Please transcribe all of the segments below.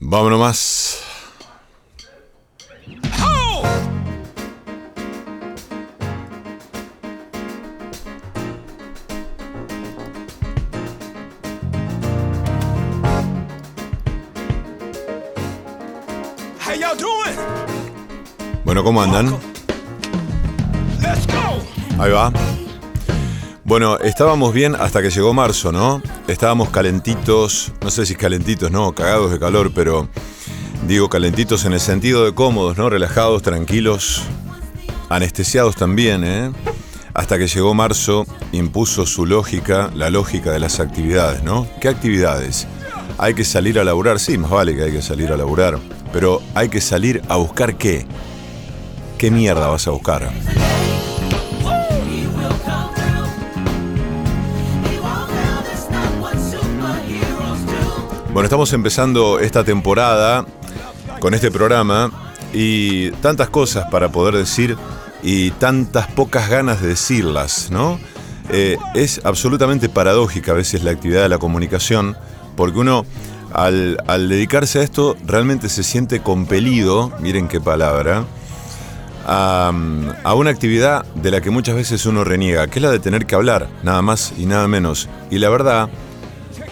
Vámonos más. Bueno, ¿cómo andan? Ahí va. Bueno, estábamos bien hasta que llegó marzo, ¿no? Estábamos calentitos, no sé si calentitos, no, cagados de calor, pero digo calentitos en el sentido de cómodos, ¿no? Relajados, tranquilos, anestesiados también, ¿eh? Hasta que llegó marzo, impuso su lógica, la lógica de las actividades, ¿no? ¿Qué actividades? Hay que salir a laburar, sí, más vale que hay que salir a laburar, pero hay que salir a buscar qué. ¿Qué mierda vas a buscar? Bueno, estamos empezando esta temporada con este programa y tantas cosas para poder decir y tantas pocas ganas de decirlas, ¿no? Eh, es absolutamente paradójica a veces la actividad de la comunicación, porque uno al, dedicarse a esto realmente se siente compelido, miren qué palabra, a, a, una actividad de la que muchas veces uno reniega, que es la de tener que hablar, nada más y nada menos. Y la verdad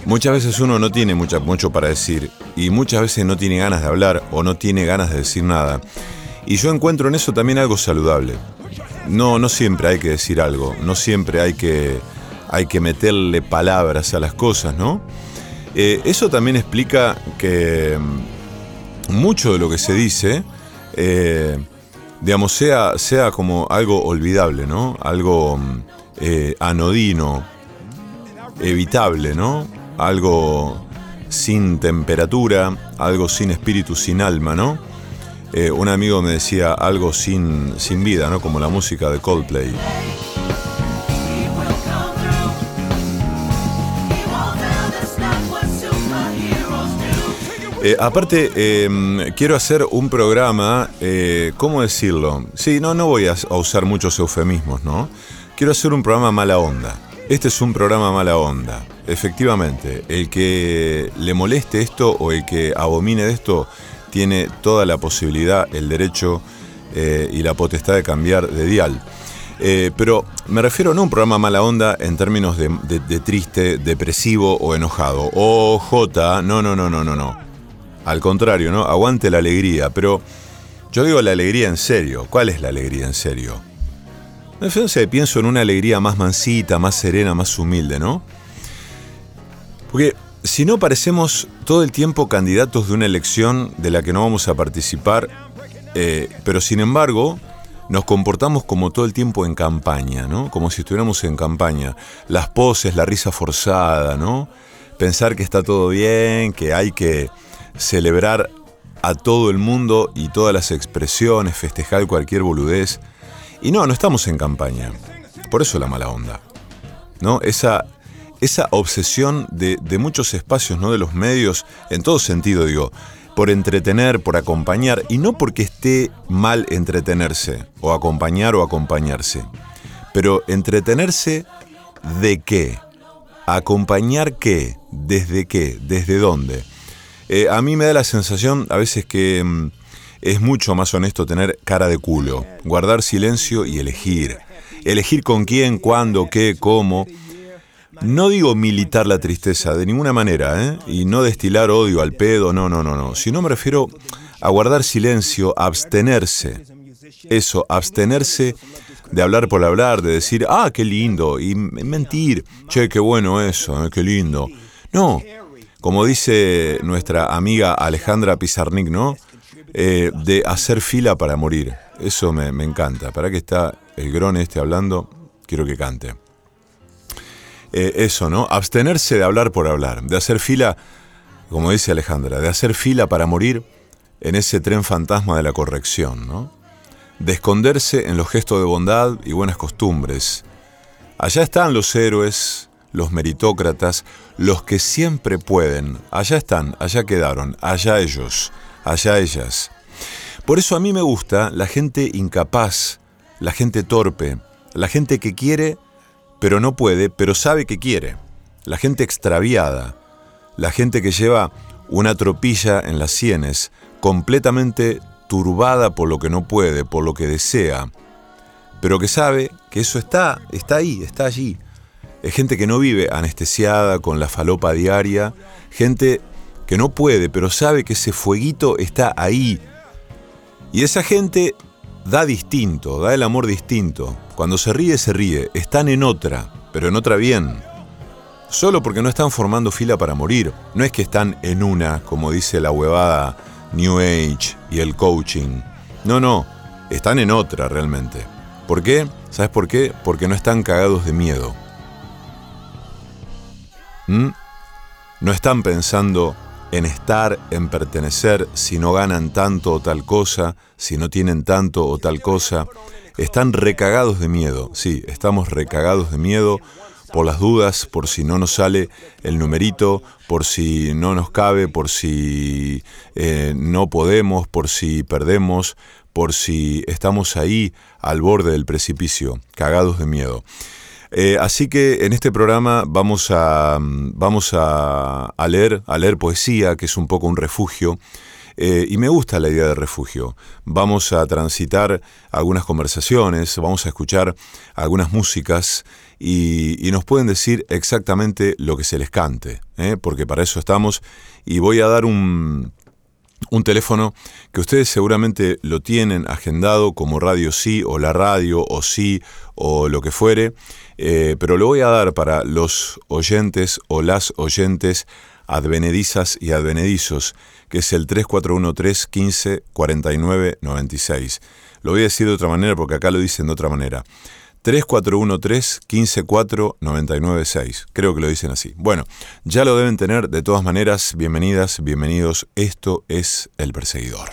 Muchas veces uno no tiene mucho para decir y muchas veces no tiene ganas de hablar o no tiene ganas de decir nada. Y yo encuentro en eso también algo saludable. No, no siempre hay que decir algo, no siempre hay que, hay que meterle palabras a las cosas, ¿no? Eh, eso también explica que mm, mucho de lo que se dice, eh, digamos, sea, sea como algo olvidable, ¿no? Algo mm, eh, anodino, evitable, ¿no? Algo sin temperatura, algo sin espíritu, sin alma, ¿no? Eh, un amigo me decía algo sin, sin vida, ¿no? Como la música de Coldplay. Eh, aparte, em, quiero hacer un programa, eh, ¿cómo decirlo? Sí, no, no voy a usar muchos eufemismos, ¿no? Quiero hacer un programa mala onda. Este es un programa mala onda. Efectivamente, el que le moleste esto o el que abomine de esto tiene toda la posibilidad, el derecho eh, y la potestad de cambiar de dial. Eh, pero me refiero no a un programa mala onda en términos de, triste, depresivo o enojado. O J, no, no, no, no, no, no. Al contrario, ¿no? Aguante la alegría, pero yo digo la alegría en serio. ¿Cuál es la alegría en serio? No sé, pienso en una alegría más mansita, más serena, más humilde, ¿no? Porque si no parecemos todo el tiempo candidatos de una elección de la que no vamos a participar, eh, pero sin embargo nos comportamos como todo el tiempo en campaña, ¿no? Como si estuviéramos en campaña. Las poses, la risa forzada, ¿no? Pensar que está todo bien, que hay que celebrar a todo el mundo y todas las expresiones, festejar cualquier boludez. Y no, no estamos en campaña. Por eso la mala onda. ¿No? Esa, esa obsesión de, muchos espacios, ¿no? De los medios, en todo sentido, digo, por entretener, por acompañar, y no porque esté mal entretenerse, o acompañar o acompañarse. Pero entretenerse de qué? ¿Acompañar qué? ¿Desde qué? ¿Desde dónde? Eh, a mí me da la sensación a veces que mm, es mucho más honesto tener cara de culo, guardar silencio y elegir. Elegir con quién, cuándo, qué, cómo. No digo militar la tristeza, de ninguna manera, ¿eh? y no destilar odio al pedo, no, no, no, no. Sino me refiero a guardar silencio, abstenerse. Eso, abstenerse de hablar por hablar, de decir, ah, qué lindo, y mentir, che, qué bueno eso, ¿eh? qué lindo. No, como dice nuestra amiga Alejandra Pizarnik, ¿no? Eh, de hacer fila para morir. Eso me, encanta. ¿Para qué está el grón este hablando? Quiero que cante. Eh, eso, ¿no? Abstenerse de hablar por hablar, de hacer fila, como dice Alejandra, de hacer fila para morir en ese tren fantasma de la corrección, ¿no? De esconderse en los gestos de bondad y buenas costumbres. Allá están los héroes, los meritócratas, los que siempre pueden. Allá están, allá quedaron, allá ellos allá ellas. Por eso a mí me gusta la gente incapaz, la gente torpe, la gente que quiere, pero no puede, pero sabe que quiere, la gente extraviada, la gente que lleva una tropilla en las sienes, completamente turbada por lo que no puede, por lo que desea, pero que sabe que eso está, está ahí, está allí. Es gente que no vive anestesiada con la falopa diaria, gente que no puede, pero sabe que ese fueguito está ahí. Y esa gente da distinto, da el amor distinto. Cuando se ríe, se ríe. Están en otra, pero en otra bien. Solo porque no están formando fila para morir. No es que están en una, como dice la huevada New Age y el coaching. No, no, están en otra realmente. ¿Por qué? ¿Sabes por qué? Porque no están cagados de miedo. ¿Mm? No están pensando en estar, en pertenecer, si no ganan tanto o tal cosa, si no tienen tanto o tal cosa. Están recagados de miedo, sí, estamos recagados de miedo por las dudas, por si no nos sale el numerito, por si no nos cabe, por si eh, no podemos, por si perdemos, por si estamos ahí al borde del precipicio, cagados de miedo. Eh, así que en este programa vamos a, vamos a, leer, a leer poesía, que es un poco un refugio. Eh, y me gusta la idea de refugio. Vamos a transitar algunas conversaciones, vamos a escuchar algunas músicas y, nos pueden decir exactamente lo que se les cante, ¿eh? porque para eso estamos. Y voy a dar un, un teléfono que ustedes seguramente lo tienen agendado como Radio Sí o la radio o Sí o lo que fuere, eh, pero lo voy a dar para los oyentes o las oyentes advenedizas y advenedizos, que es el 3413 15 49 96. Lo voy a decir de otra manera porque acá lo dicen de otra manera. 3413 154 996. Creo que lo dicen así. Bueno, ya lo deben tener. De todas maneras, bienvenidas, bienvenidos. Esto es El Perseguidor.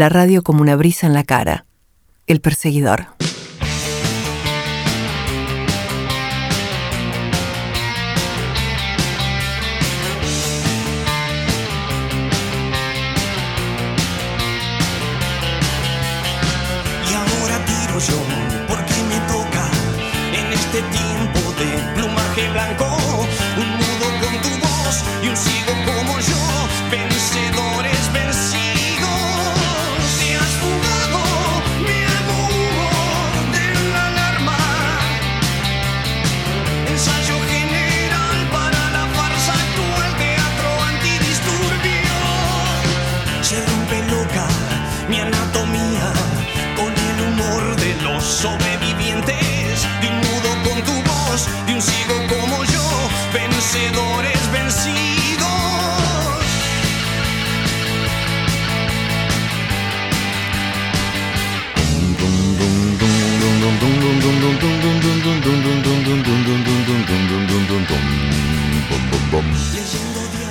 La radio como una brisa en la cara. El perseguidor.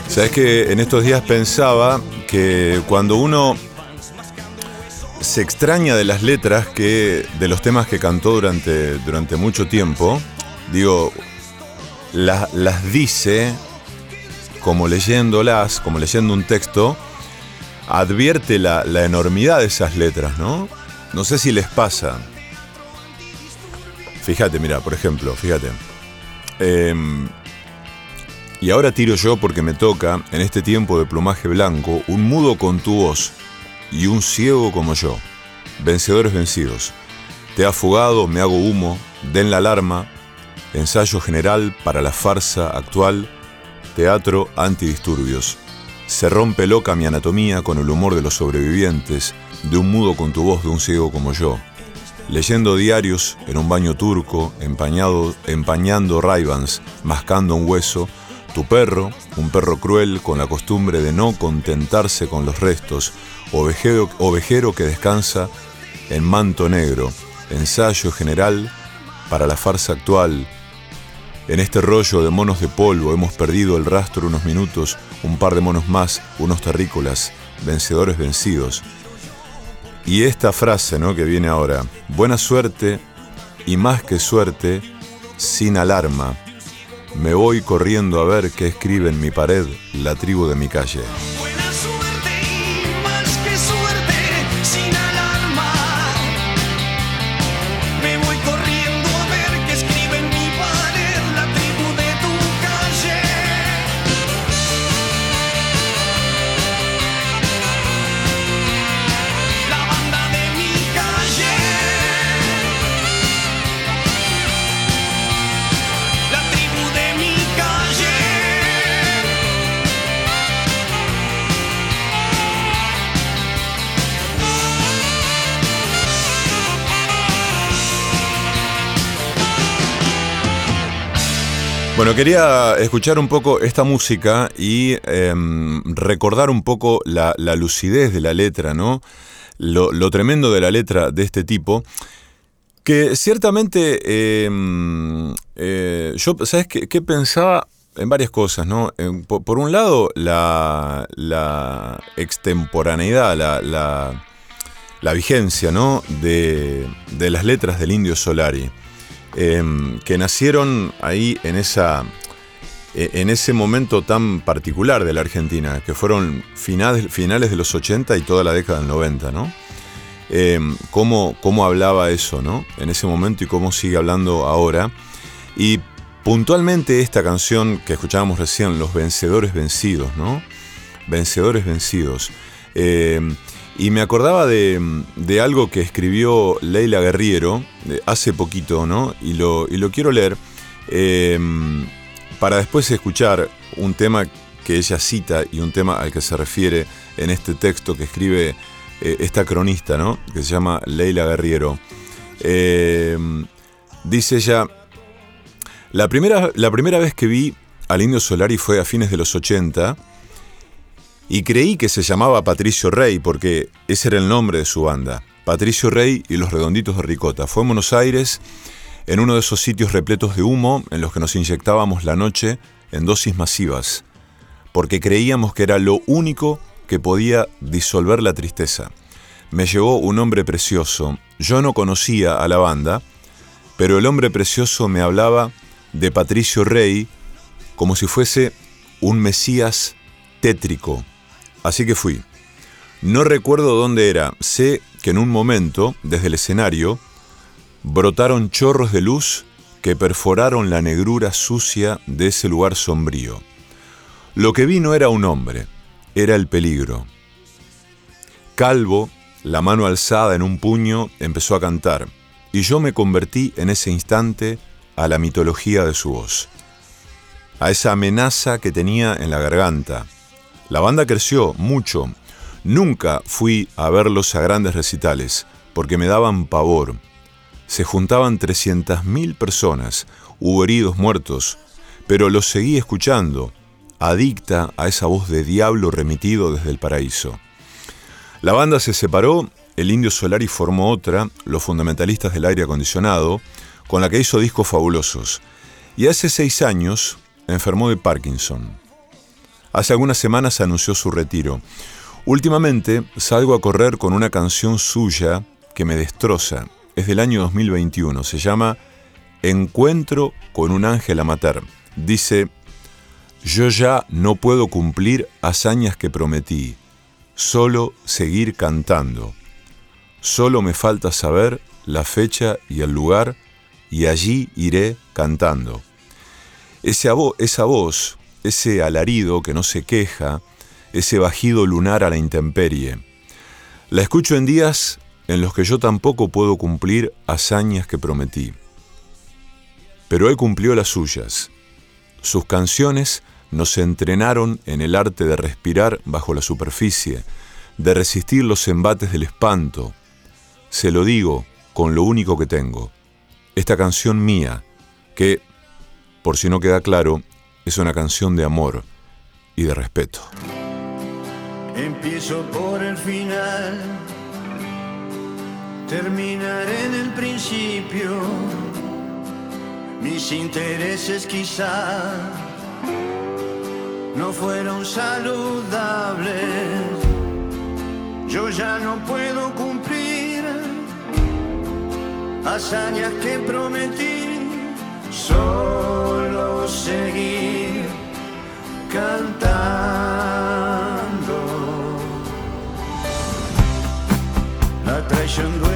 Sabes que en estos días pensaba que cuando uno se extraña de las letras que de los temas que cantó durante, durante mucho tiempo, digo, la- las dice como leyéndolas, como leyendo un texto, advierte la, la enormidad de esas letras, ¿no? No sé si les pasa. Fíjate, mira, por ejemplo, fíjate. Em, y ahora tiro yo porque me toca, en este tiempo de plumaje blanco, un mudo con tu voz y un ciego como yo. Vencedores vencidos. Te ha fugado, me hago humo, den la alarma. Ensayo general para la farsa actual. Teatro antidisturbios. Se rompe loca mi anatomía con el humor de los sobrevivientes, de un mudo con tu voz de un ciego como yo. Leyendo diarios en un baño turco, empañado, empañando raibans, mascando un hueso, tu perro, un perro cruel con la costumbre de no contentarse con los restos, ovejero, que descansa en manto negro, ensayo general para la farsa actual. En este rollo de monos de polvo hemos perdido el rastro unos minutos, un par de monos más, unos terrícolas, vencedores vencidos. Y esta frase, ¿no? Que viene ahora. Buena suerte y más que suerte, sin alarma. Me voy corriendo a ver qué escribe en mi pared la tribu de mi calle. Quería escuchar un poco esta música y em, recordar un poco la, lucidez de la letra, ¿no? Lo, tremendo de la letra de este tipo. Que ciertamente em, eh, yo, ¿sabes qué, pensaba? En varias cosas, ¿no? Por, un lado, la, extemporaneidad, la, vigencia, ¿no? De las letras del Indio Solari em, que nacieron ahí en esa e- en ese momento tan particular de la Argentina, que fueron finales, finales de los 80 y toda la década del 90, ¿no? Em, cómo, cómo hablaba eso, ¿no? En ese momento y cómo sigue hablando ahora. Y puntualmente esta canción que escuchábamos recién, Los Vencedores Vencidos, ¿no? Vencedores Vencidos. Em, y me acordaba de, de algo que escribió Leila Guerriero hace poquito, ¿no? Y lo, y lo quiero leer em, para después escuchar un tema que ella cita y un tema al que se refiere en este texto que escribe eh, esta cronista, ¿no? Que se llama Leila Guerriero. Em, dice ella, la primera, la primera vez que vi al Indio Solari fue a fines de los 80 y creí que se llamaba Patricio Rey porque ese era el nombre de su banda. Patricio Rey y los Redonditos de Ricota. Fue en Buenos Aires, en uno de esos sitios repletos de humo en los que nos inyectábamos la noche en dosis masivas, porque creíamos que era lo único que podía disolver la tristeza. me llevó un hombre precioso. Yo no conocía a la banda, pero el hombre precioso me hablaba de Patricio Rey como si fuese un Mesías tétrico. Así que fui. No recuerdo dónde era, sé que en un momento, desde el escenario, brotaron chorros de luz que perforaron la negrura sucia de ese lugar sombrío. Lo que vi no era un hombre, era el peligro. Calvo, la mano alzada en un puño, empezó a cantar, y yo me convertí en ese instante a la mitología de su voz, a esa amenaza que tenía en la garganta. La banda creció mucho. Nunca fui a verlos a grandes recitales, porque me daban pavor. Se juntaban 300.000 personas, hubo heridos muertos, pero los seguí escuchando, adicta a esa voz de diablo remitido desde el paraíso. La banda se separó, el Indio Solari formó otra, los fundamentalistas del aire acondicionado, con la que hizo discos fabulosos. Y hace seis años enfermó de Parkinson. Hace algunas semanas anunció su retiro. Últimamente salgo a correr con una canción suya que me destroza. Es del año 2021. Se llama Encuentro con un ángel a matar. Dice, yo ya no puedo cumplir hazañas que prometí solo seguir cantando. Solo me falta saber la fecha y el lugar y allí iré cantando. esa voz, ese alarido que no se queja, ese bajido lunar a la intemperie. La escucho en días en los que yo tampoco puedo cumplir hazañas que prometí. Pero él cumplió las suyas. Sus canciones nos entrenaron en el arte de respirar bajo la superficie, de resistir los embates del espanto. Se lo digo con lo único que tengo. Esta canción mía, que, por si no queda claro, es una canción de amor y de respeto. Empiezo por el final, terminaré en el principio. Mis intereses quizá no fueron saludables. Yo ya no puedo cumplir hazañas que prometí, solo seguir cantando. La traición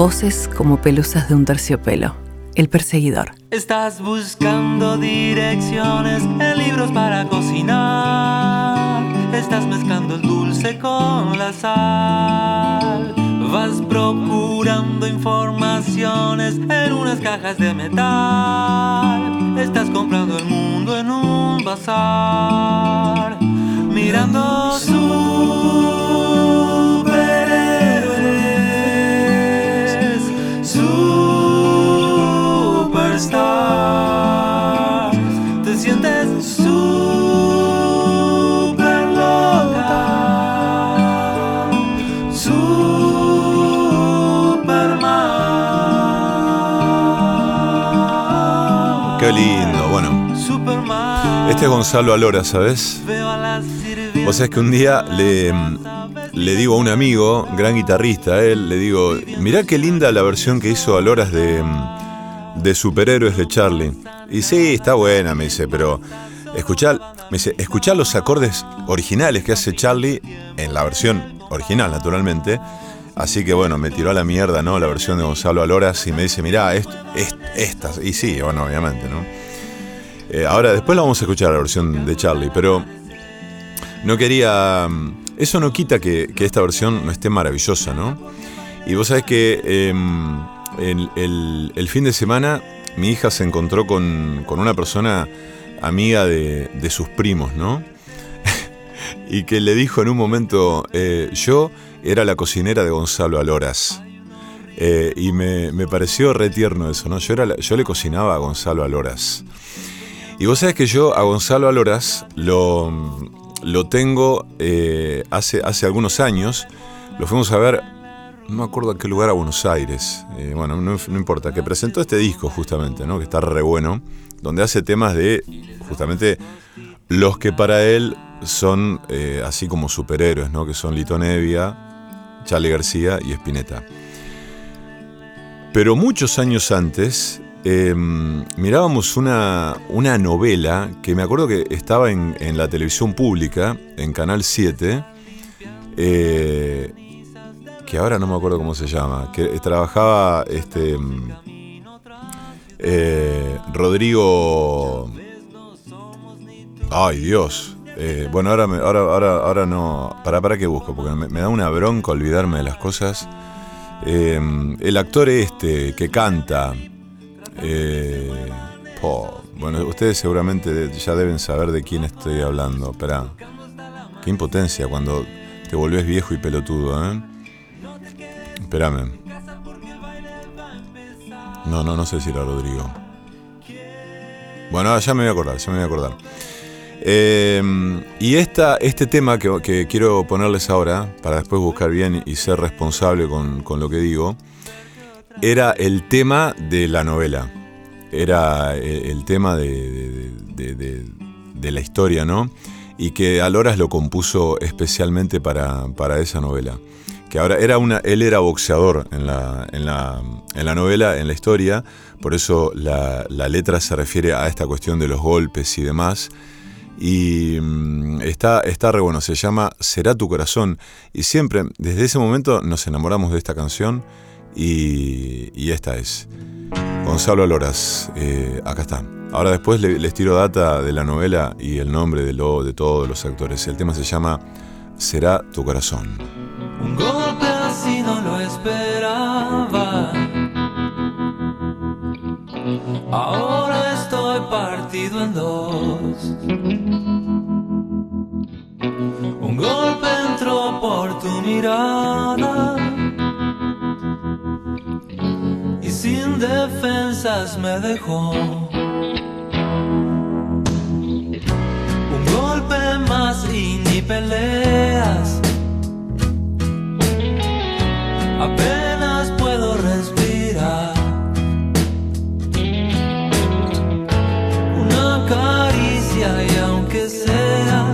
Voces como pelusas de un terciopelo. El perseguidor. Estás buscando direcciones en libros para cocinar. Estás mezclando el dulce con la sal. Vas procurando informaciones en unas cajas de metal. Estás comprando el mundo en un bazar. Mirando superhéroes. Te sientes super loca. Superman. Qué lindo, bueno. Superman. Este es Gonzalo Alora, ¿sabes? O sea, es que un día le, le digo a un amigo, gran guitarrista, él, le digo, mirá qué linda la versión que hizo Aloras de, de Superhéroes de Charlie. Y sí, está buena, me dice, pero escuchá, me dice, escuchá los acordes originales que hace Charlie en la versión original, naturalmente. Así que bueno, me tiró a la mierda, ¿no? La versión de Gonzalo Aloras y me dice, mirá, est- est- estas. Y sí, bueno, obviamente, ¿no? Eh, ahora, después la vamos a escuchar, la versión de Charlie, pero no quería. mm, Eso no quita que, esta versión no esté maravillosa, ¿no? Y vos sabés que em, el, fin de semana mi hija se encontró con, con una persona amiga de, de sus primos, ¿no? y que le dijo en un momento: eh, Yo era la cocinera de Gonzalo Aloras. Eh, y me, me pareció re tierno eso, ¿no? Yo, era yo le cocinaba a Gonzalo Aloras. Y vos sabés que yo a Gonzalo Aloras lo, lo tengo eh, hace, hace algunos años. Lo fuimos a ver, no me acuerdo a qué lugar, a Buenos Aires. Eh, bueno, no, importa, que presentó este disco justamente, ¿no? Que está re bueno, donde hace temas de justamente los que para él son eh, así como superhéroes, ¿no? Que son Lito Nevia, Charlie García y Spinetta. Pero muchos años antes eh, mirábamos una, una novela que me acuerdo que estaba en, la televisión pública, en Canal 7, eh, que ahora no me acuerdo cómo se llama, que trabajaba este mm, eh, Rodrigo... Ay Dios. Eh, bueno, ahora, me- ahora, ahora, ahora no... ¿Para, para qué busco? Porque me, da una bronca olvidarme de las cosas. Eh, el actor este que canta... po, bueno, ustedes seguramente ya deben saber de quién estoy hablando. Espera. Qué impotencia cuando te volvés viejo y pelotudo, ¿eh? Espérame. No, no, no sé si era Rodrigo. Bueno, ya me voy a acordar, ya me voy a acordar. Eh, y esta, este tema que, quiero ponerles ahora, para después buscar bien y ser responsable con, lo que digo, era el tema de la novela. Era eh, el tema de, la historia, ¿no? Y que Aloras lo compuso especialmente para esa novela. Que ahora era una, él era boxeador en la, en la, en la novela, en la historia, por eso la, la letra se refiere a esta cuestión de los golpes y demás. Y mm, está, está re bueno, se llama Será tu corazón. Y siempre, desde ese momento, nos enamoramos de esta canción y, y esta es. Gonzalo Aloras, eh, acá está. Ahora después le- les tiro data de la novela y el nombre de, lo, de todos los actores. El tema se llama Será tu corazón. Un golpe así no lo esperaba. Ahora estoy partido en dos. Un golpe entró por tu mirada. Y sin defensas me dejó. Un golpe más y ni peleas. Apenas puedo respirar. Una caricia y aunque sea,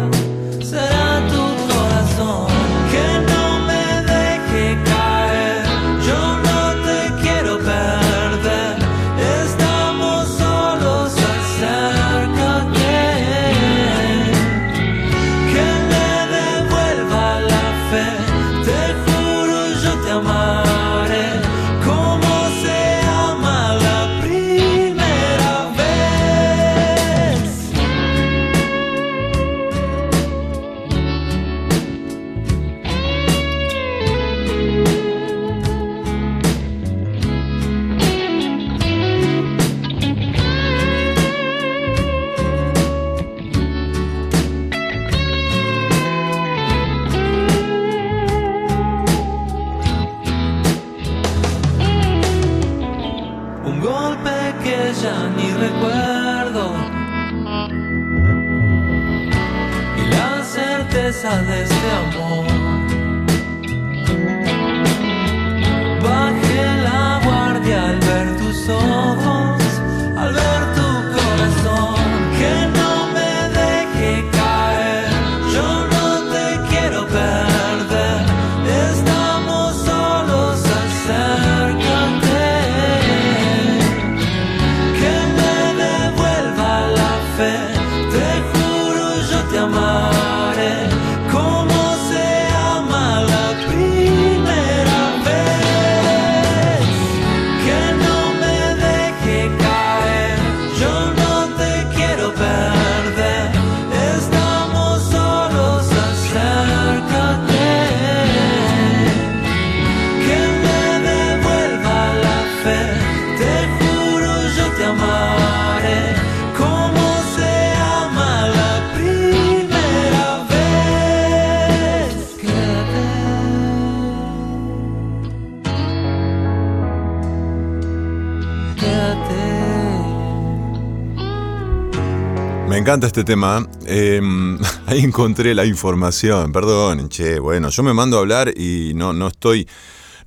encanta este tema. Eh, ahí encontré la información. Perdón, che. Bueno, yo me mando a hablar y no, no estoy.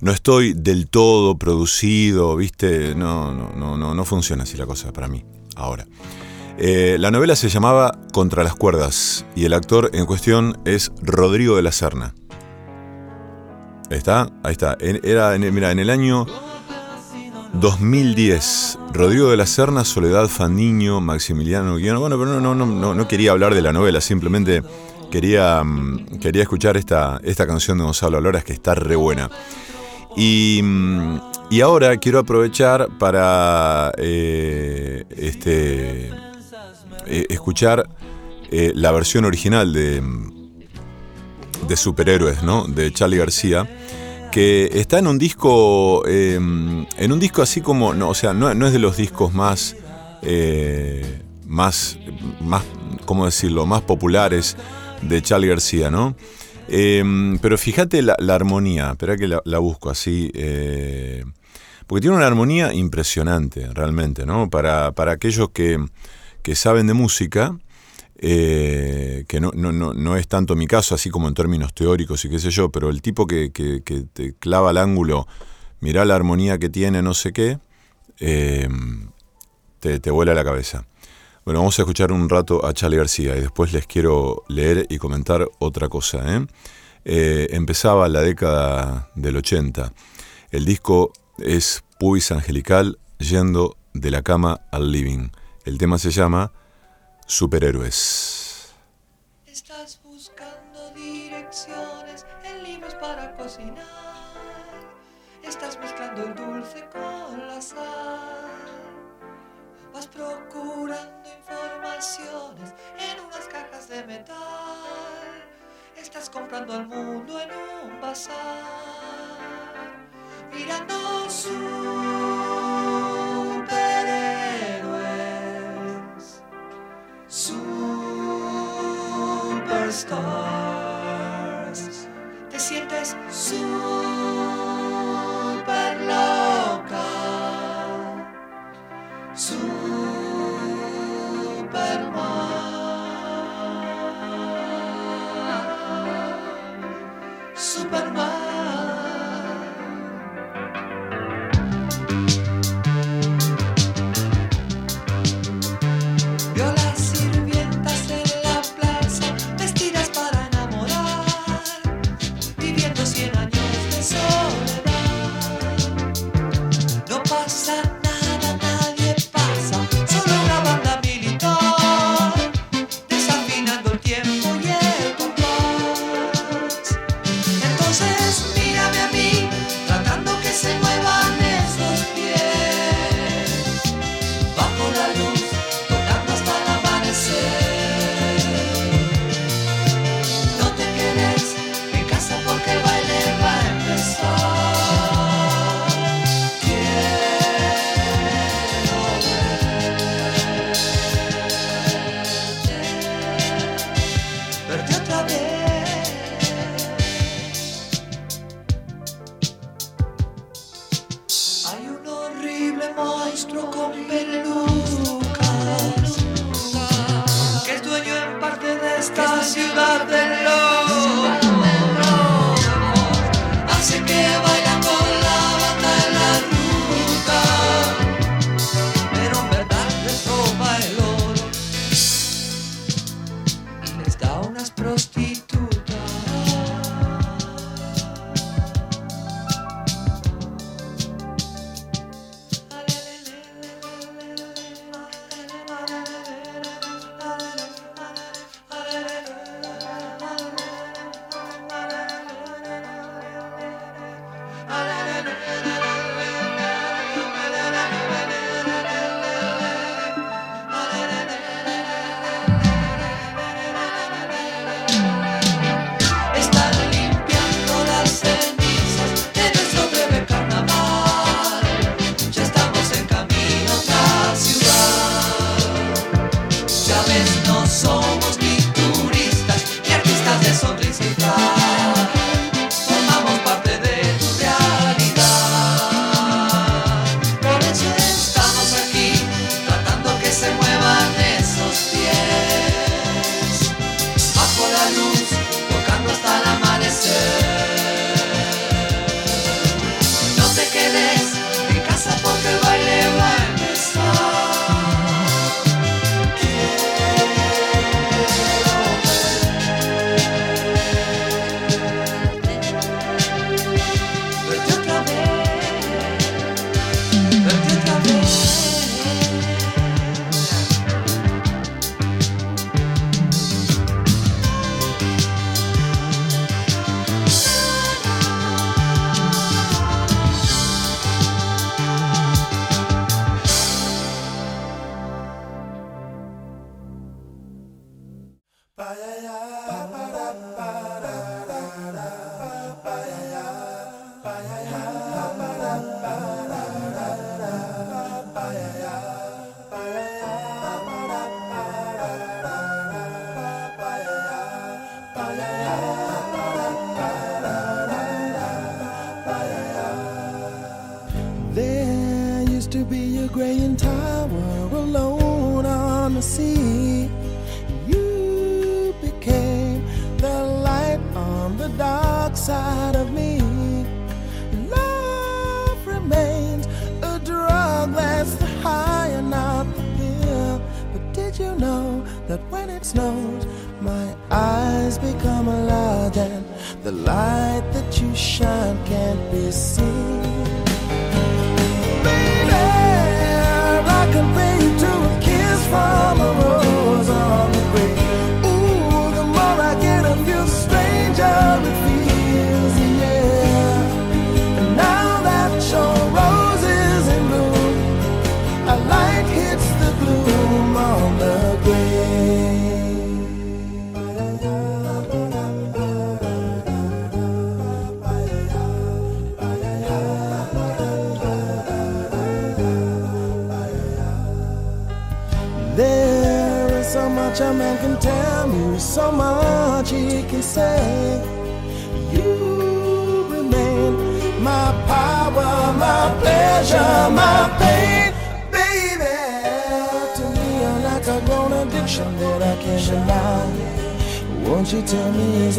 No estoy del todo producido, ¿viste? No, no, no, no, no funciona así la cosa para mí. Ahora. Eh, la novela se llamaba Contra las cuerdas y el actor en cuestión es Rodrigo de la Serna. ¿Está? Ahí está. Era, en, mira, en el año 2010, Rodrigo de la Serna, Soledad Fandiño, Maximiliano Guión. Bueno, pero no, no, no, no, quería hablar de la novela, simplemente quería, mm, quería escuchar esta, esta canción de Gonzalo Aloras que está re buena. Y, mm, y ahora quiero aprovechar para eh, este, eh, escuchar eh, la versión original de, de Superhéroes, ¿no? De Charlie García que está en un disco, eh, en un disco así como, no, o sea, no, no es de los discos más, eh, más, más, ¿cómo decirlo?, más populares de Charlie García, ¿no? Eh, pero fíjate la, la armonía, espera que la, la busco así, eh, porque tiene una armonía impresionante, realmente, ¿no? Para, para aquellos que, que saben de música, eh, que no, no, no, no es tanto mi caso, así como en términos teóricos y qué sé yo, pero el tipo que, que- te clava el ángulo, mirá la armonía que tiene, no sé qué, eh, te, te vuela la cabeza. Bueno, vamos a escuchar un rato a Charlie García y después les quiero leer y comentar otra cosa. ¿eh? Eh, empezaba la década del 80. El disco es Puis Angelical yendo de la cama al living. El tema se llama Superhéroes.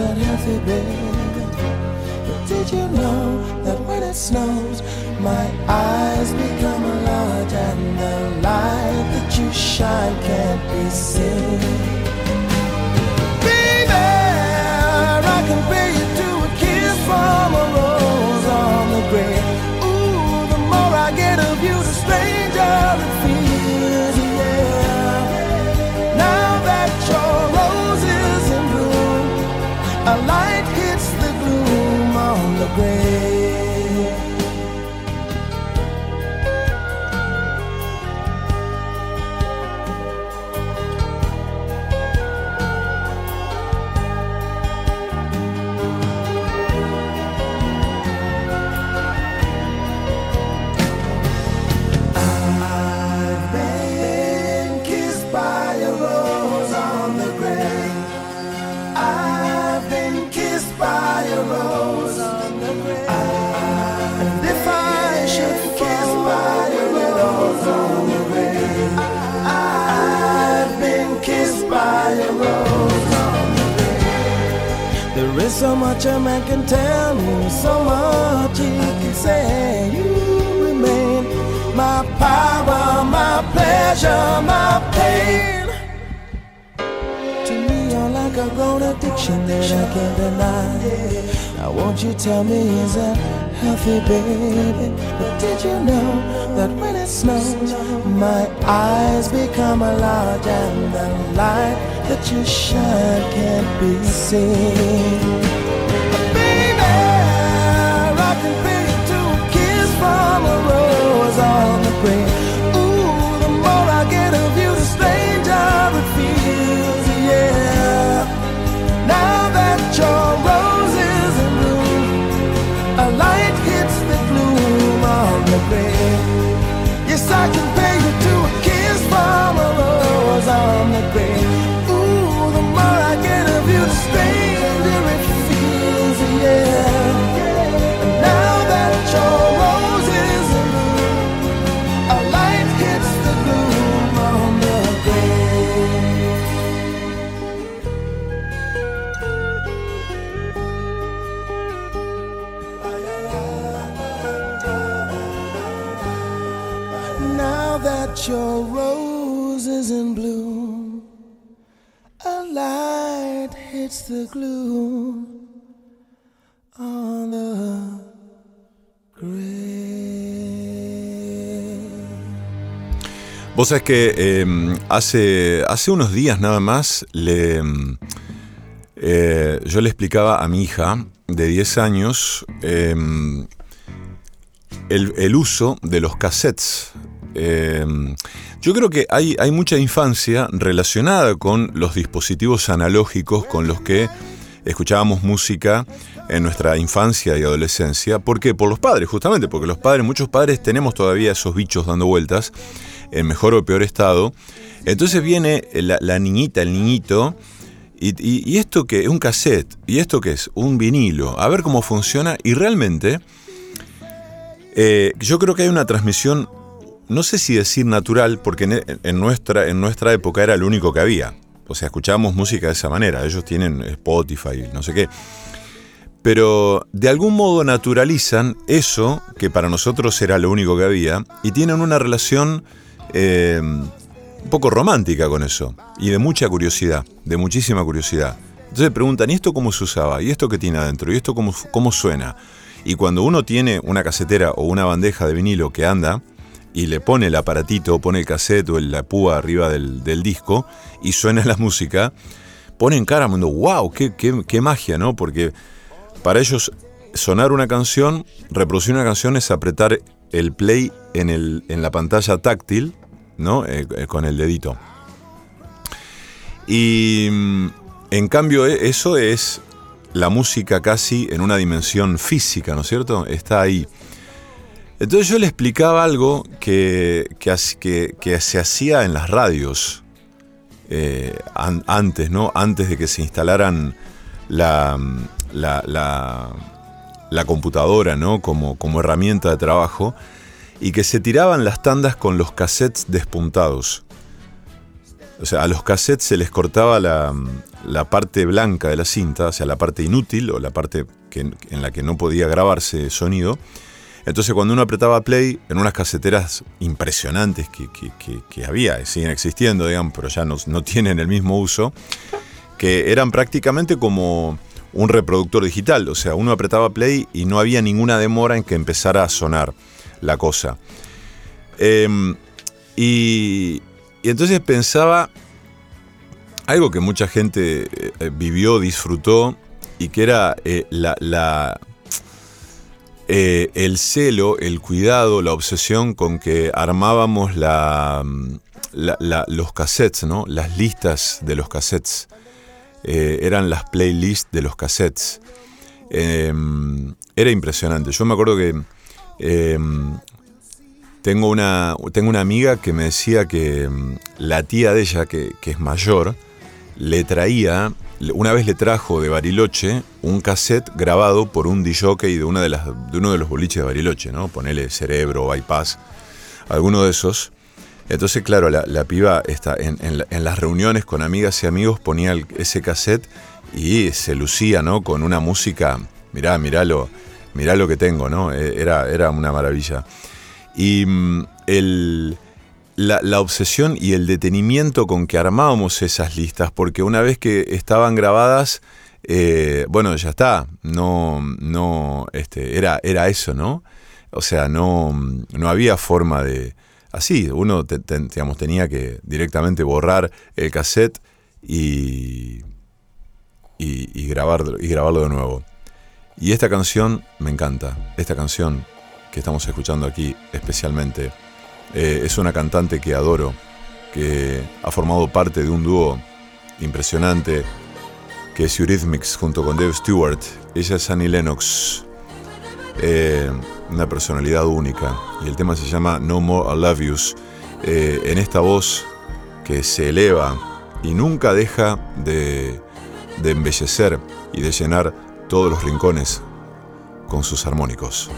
Tell me, so much a man can tell me, so much he can say. You remain my power, my pleasure, my pain. To me, you're like a grown addiction that I can't deny. Now, won't you tell me, is that healthy, baby? But did you know that when it snows, my eyes become a large and the light that you shine can't be seen? On Vos sabés que eh, hace, hace unos días nada más le, eh, yo le explicaba a mi hija de 10 años eh, el, el uso de los cassettes. Yo creo que hay, hay mucha infancia relacionada con los dispositivos analógicos con los que escuchábamos música en nuestra infancia y adolescencia. ¿Por qué? Por los padres, justamente, porque los padres, muchos padres tenemos todavía esos bichos dando vueltas, en mejor o peor estado. Entonces viene la, niñita, el niñito, y esto que es un cassette, y esto que es un vinilo, a ver cómo funciona, y realmente eh, yo creo que hay una transmisión no sé si decir natural, porque en, nuestra, en nuestra época era lo único que había. O sea, escuchábamos música de esa manera. Ellos tienen Spotify, no sé qué. Pero de algún modo naturalizan eso, que para nosotros era lo único que había, y tienen una relación eh, un poco romántica con eso, y de mucha curiosidad, de muchísima curiosidad. Entonces preguntan, ¿y esto cómo se usaba? ¿Y esto qué tiene adentro? ¿Y esto cómo, cómo suena? Y cuando uno tiene una casetera o una bandeja de vinilo que anda, y le pone el aparatito, pone el cassette o la púa arriba del, disco, y suena la música, ponen cara, mundo, wow, qué, qué, qué magia, ¿no? Porque para ellos, sonar una canción, reproducir una canción es apretar el play en, el, en la pantalla táctil, ¿no? Eh, eh, con el dedito. Y mm, en cambio, e- eso es la música casi en una dimensión física, ¿no es cierto? Está ahí. Entonces yo le explicaba algo que, que, se hacía en las radios eh, an- antes, ¿no? Antes de que se instalaran la, la, computadora, ¿no? Como, como herramienta de trabajo y que se tiraban las tandas con los cassettes despuntados. O sea, a los cassettes se les cortaba la, la parte blanca de la cinta, o sea, la parte inútil o la parte en la que no podía grabarse sonido. Entonces, cuando uno apretaba play en unas caseteras impresionantes que, que- había, siguen existiendo, digamos, pero ya no, no tienen el mismo uso, que eran prácticamente como un reproductor digital. O sea, uno apretaba play y no había ninguna demora en que empezara a sonar la cosa. Em, y, entonces pensaba algo que mucha gente eh, eh, vivió, disfrutó, y que era eh, la- eh, el celo, el cuidado, la obsesión con que armábamos mm, los cassettes, ¿no? las listas de los cassettes. Eh, eran las playlists de los cassettes. Eh, era impresionante. Yo me acuerdo que eh, tengo, una, tengo una amiga que me decía que mm, la tía de ella, que es mayor, le traía, una vez le trajo de Bariloche un cassette grabado por un DJ de, una de, las, de uno de los boliches de Bariloche, ¿no? Ponele Cerebro, Bypass, alguno de esos. Entonces, claro, la, piba está en, en la- en las reuniones con amigas y amigos ponía ese cassette y se lucía, ¿no? Con una música, mirá, mirá lo, lo que tengo, ¿no? Eh, Era, era una maravilla. Y mm, el, la, obsesión y el detenimiento con que armábamos esas listas, porque una vez que estaban grabadas, eh, bueno, ya está, no, no, este, era, era eso, ¿no? O sea, no, no había forma de... Así, uno tenía que directamente borrar el cassette y, y, y grabarlo, y grabarlo de nuevo. Y esta canción me encanta, esta canción que estamos escuchando aquí especialmente. Eh, es una cantante que adoro, que ha formado parte de un dúo impresionante, que es Eurythmics junto con Dave Stewart. Ella es Annie Lennox, eh, una personalidad única, y el tema se llama No More I Love Yous. Eh, en esta voz que se eleva y nunca deja de, de embellecer y de llenar todos los rincones con sus armónicos.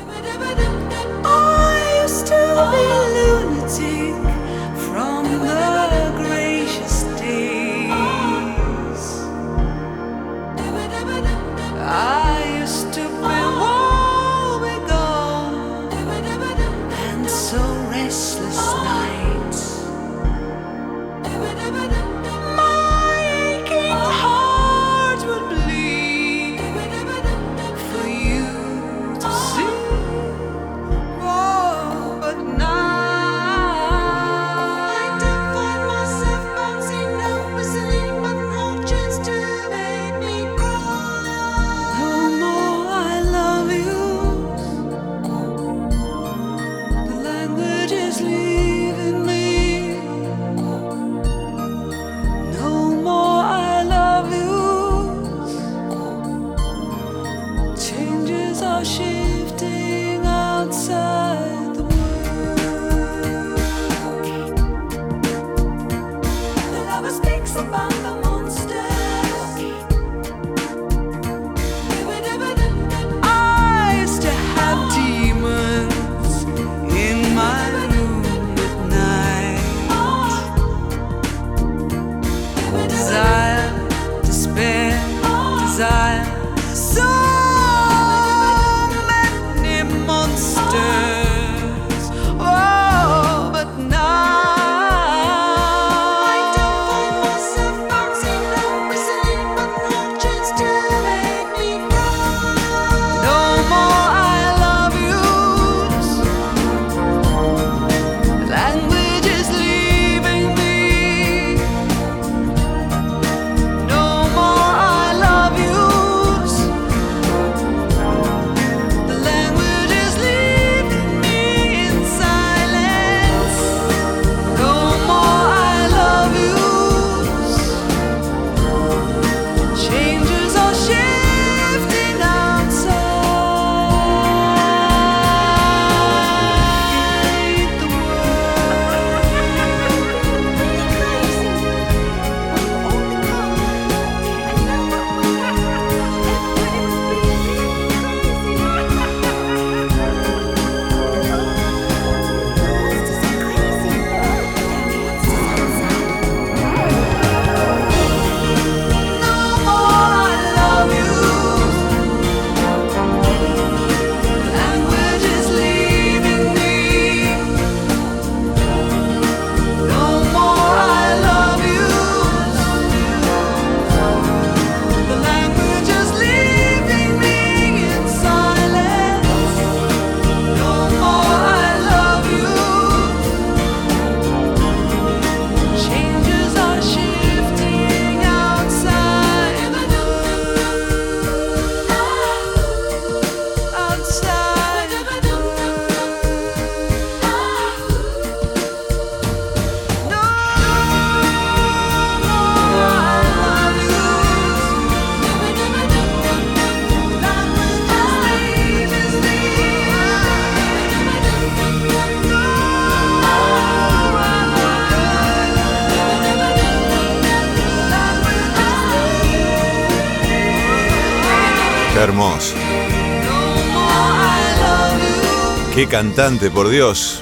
Cantante, por Dios.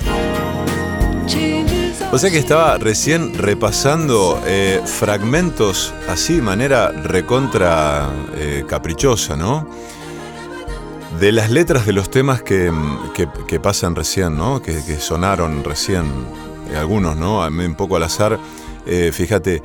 O sea que estaba recién repasando eh, fragmentos así, manera recontra eh, caprichosa, ¿no? De las letras de los temas que, que- pasan recién, ¿no? Que, sonaron recién, eh, algunos, ¿no? Un poco al azar. Fíjate,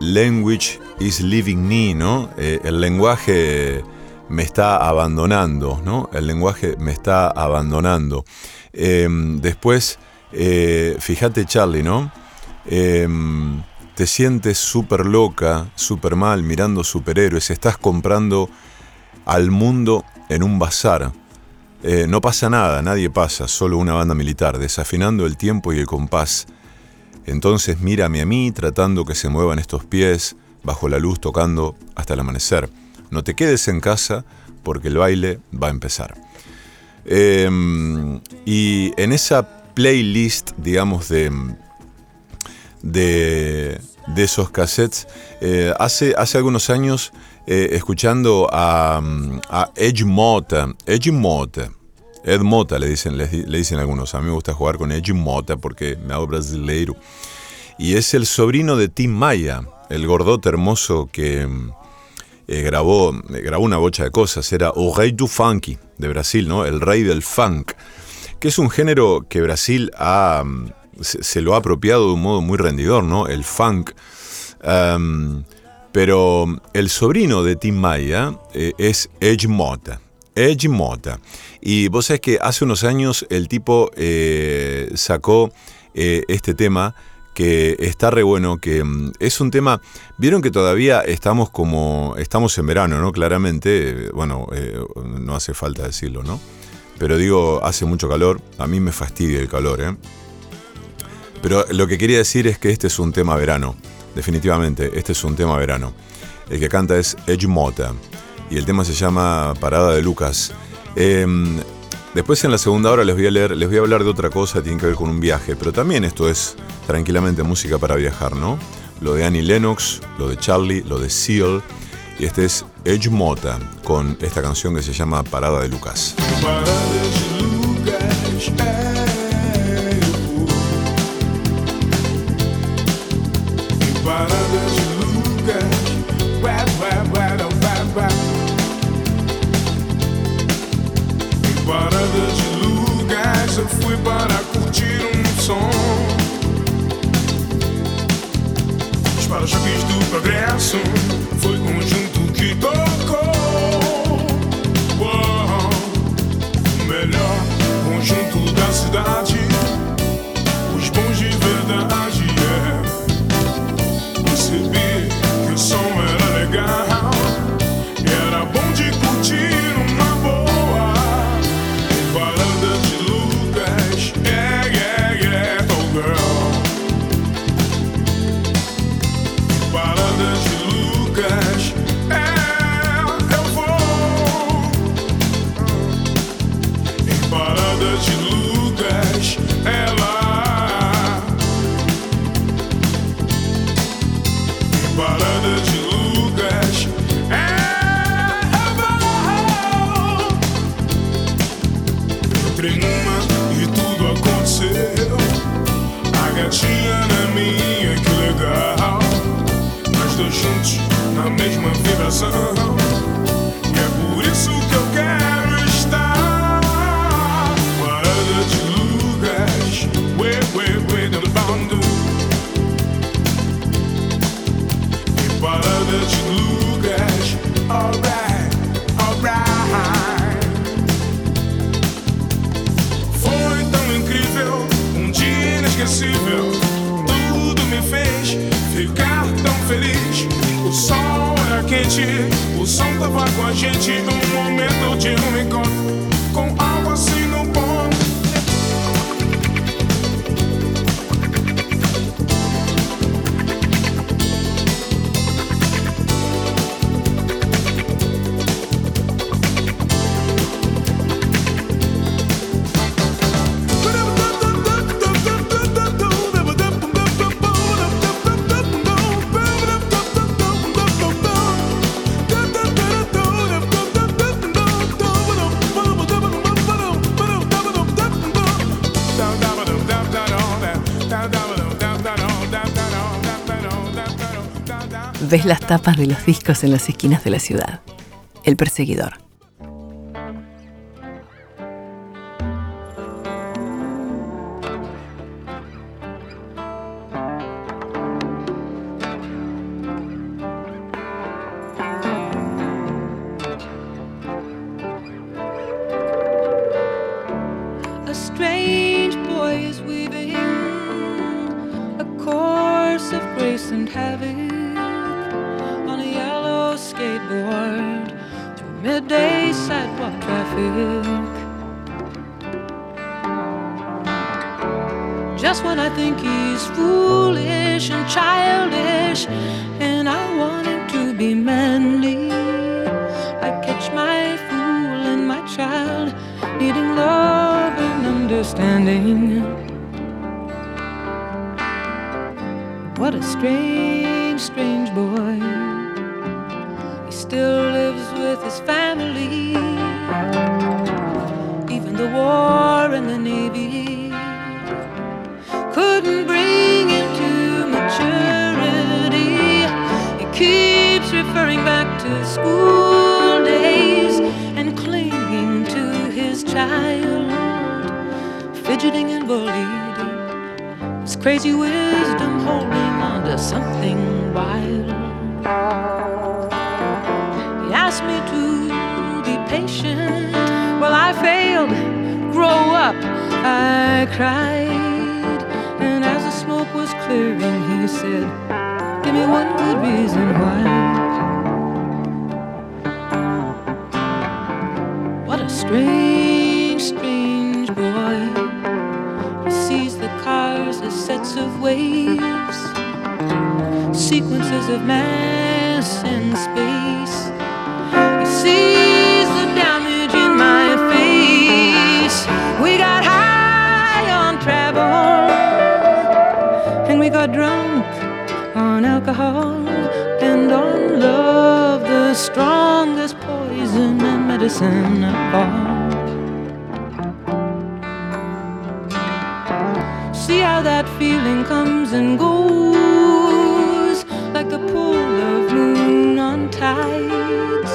language is leaving me, ¿no? El lenguaje me está abandonando, ¿no? El lenguaje me está abandonando. Eh, después, eh, fíjate Charlie, ¿no? Eh, te sientes súper loca, súper mal mirando superhéroes, estás comprando al mundo en un bazar. Eh, no pasa nada, nadie pasa, solo una banda militar, desafinando el tiempo y el compás. Entonces mírame a mí tratando que se muevan estos pies, bajo la luz tocando hasta el amanecer. No te quedes en casa porque el baile va a empezar. Eh, y en esa playlist, digamos, de, de, de esos cassettes, eh, hace, hace algunos años, eh, escuchando a, a Edge Mota, le dicen, le, dicen algunos, a mí me gusta jugar con Edge Mota porque me hago brasileiro. Y es el sobrino de Tim Maya, el gordote hermoso que eh, grabó, eh, grabó una bocha de cosas. Era O Rei do Funky de Brasil, ¿no? El rey del funk. Que es un género que Brasil ha, mm, se, lo ha apropiado de un modo muy rendidor, ¿no? El funk. Pero el sobrino de Tim Maya eh, es Edge Mota. Edge Mota. Y vos sabés que hace unos años el tipo sacó este tema que está re bueno, que mm, es un tema, vieron que todavía estamos como, estamos en verano, ¿no? Claramente, bueno, eh, no hace falta decirlo, ¿no? Pero digo, hace mucho calor, a mí me fastidia el calor, ¿eh? Pero lo que quería decir es que este es un tema verano, definitivamente, este es un tema verano. El que canta es Edge Mota y el tema se llama Parada de Lucas. Eh, después en la segunda hora les voy a leer, les voy a hablar de otra cosa, tiene que ver con un viaje, pero también esto es tranquilamente música para viajar, ¿no? Lo de Annie Lennox, lo de Charlie, lo de Seal y este es Edge Mota con esta canción que se llama Parada de Lucas. Lucas, ves las tapas de los discos en las esquinas de la ciudad. El perseguidor. Child needing love and understanding. What a strange, strange boy. He still lives with his family. Even the war and the navy couldn't bring him to maturity. He keeps referring back to school fidgeting and bullied. His crazy wisdom holding on to something wild. He asked me to be patient. Well, I failed. Grow up, I cried. And as the smoke was clearing, he said, Give me one good reason why. What a strange, sets of waves, sequences of mass and space. He sees the damage in my face. We got high on travel, and we got drunk on alcohol and on love, the strongest poison and medicine of all. Feeling comes and goes like the pull of moon on tides.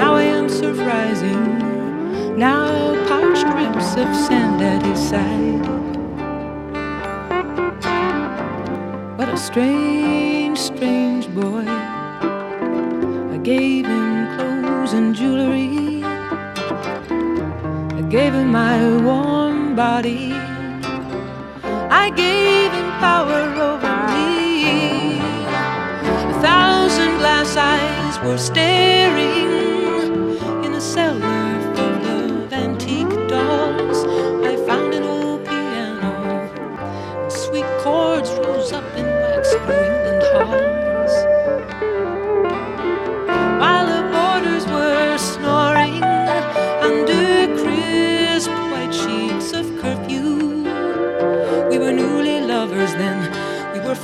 Now I am surf rising, now parched ribs of sand at his side. What a strange, strange boy. I gave him clothes and jewelry. I gave him my warm body. I gave him power over me. A thousand glass eyes were staring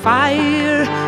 fire